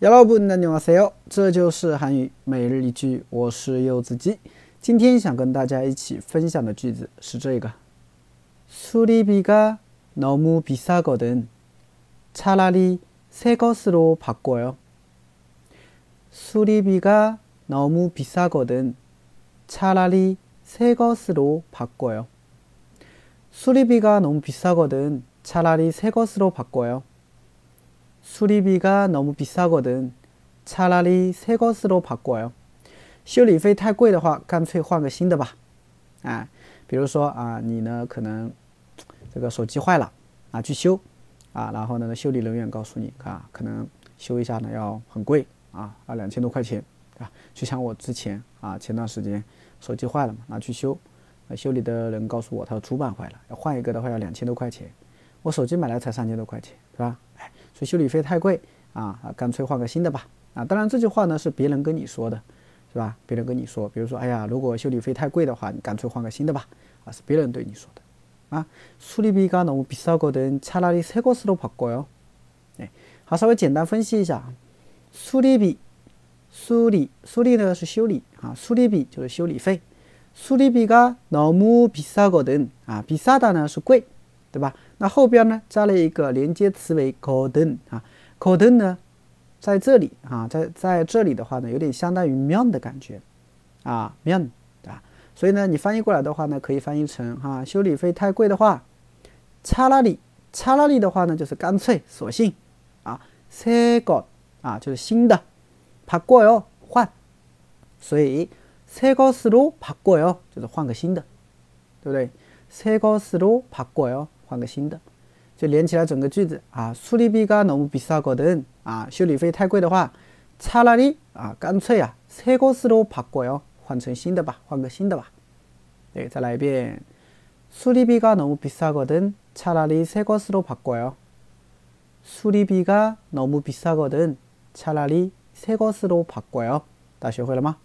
여러분 안녕하세요. 这就是韩语每日一句我是柚子鸡今天想跟大家一起分享的句子是这个 수리비가 너무 비싸거든. 차라리 새 것으로 바꿔요. 수리비가 너무 비싸거든. 차라리 새 것으로 바꿔요. 수리비가 너무 비싸거든. 차라리 새 것으로 바꿔요. 수리비가 너무 비싸거든. 차라리 새 것으로 바꿔요. 修理费太贵的话，干脆换个新的吧。啊，举修啊，你呢可能这个手机坏了啊，去修啊，然后呢修理人员告诉你啊，可能修一下呢要很贵啊，啊两千多块钱，对吧？去抢我之前啊，前段时间手机坏了嘛，拿去修，修理的 费太贵啊，干脆换个新的吧。啊，当然这句话呢是别人跟你说的，是吧？比如说啊，你呢可能是别人跟你说，比如说，哎呀，如果修理费太贵的话，你干脆换个新的吧。啊，是别人对你说的。啊，수리비가 너무 비싸거든. 차라리 새 것으로 바꿔요. 네. 好，稍微简单分析一下，수리비， 수리，수리呢是修理啊，수리비就是修理费。수리비가 너무 비싸거든. 啊，비싸다呢是贵， 对吧？那后边呢加了一个连接词为 거든啊，거든呢在这里啊，在在这里的话呢，有点相当于面的感觉，啊面啊，所以呢，你翻译过来的话呢，可以翻译成哈，修理费太贵的话，差拉里差拉里的话呢，就是干脆索性啊，새거啊，就是新的，바꿔요换，所以새것으로바꿔요就是换个新的，对不对？새것으로바꿔요 换个新的。就连起来整个句子啊，수리비가너무비싸거든啊，修理费太贵的话，차라리啊，干脆啊，새것으로바꿔 요， 换成新的吧，换个新的吧。对，再来一遍，수리비가너무비싸거든차라리새것으로바꿔 요。 수리비가너무비싸거든차라리새것으로바꿔 요。 大家学会了吗？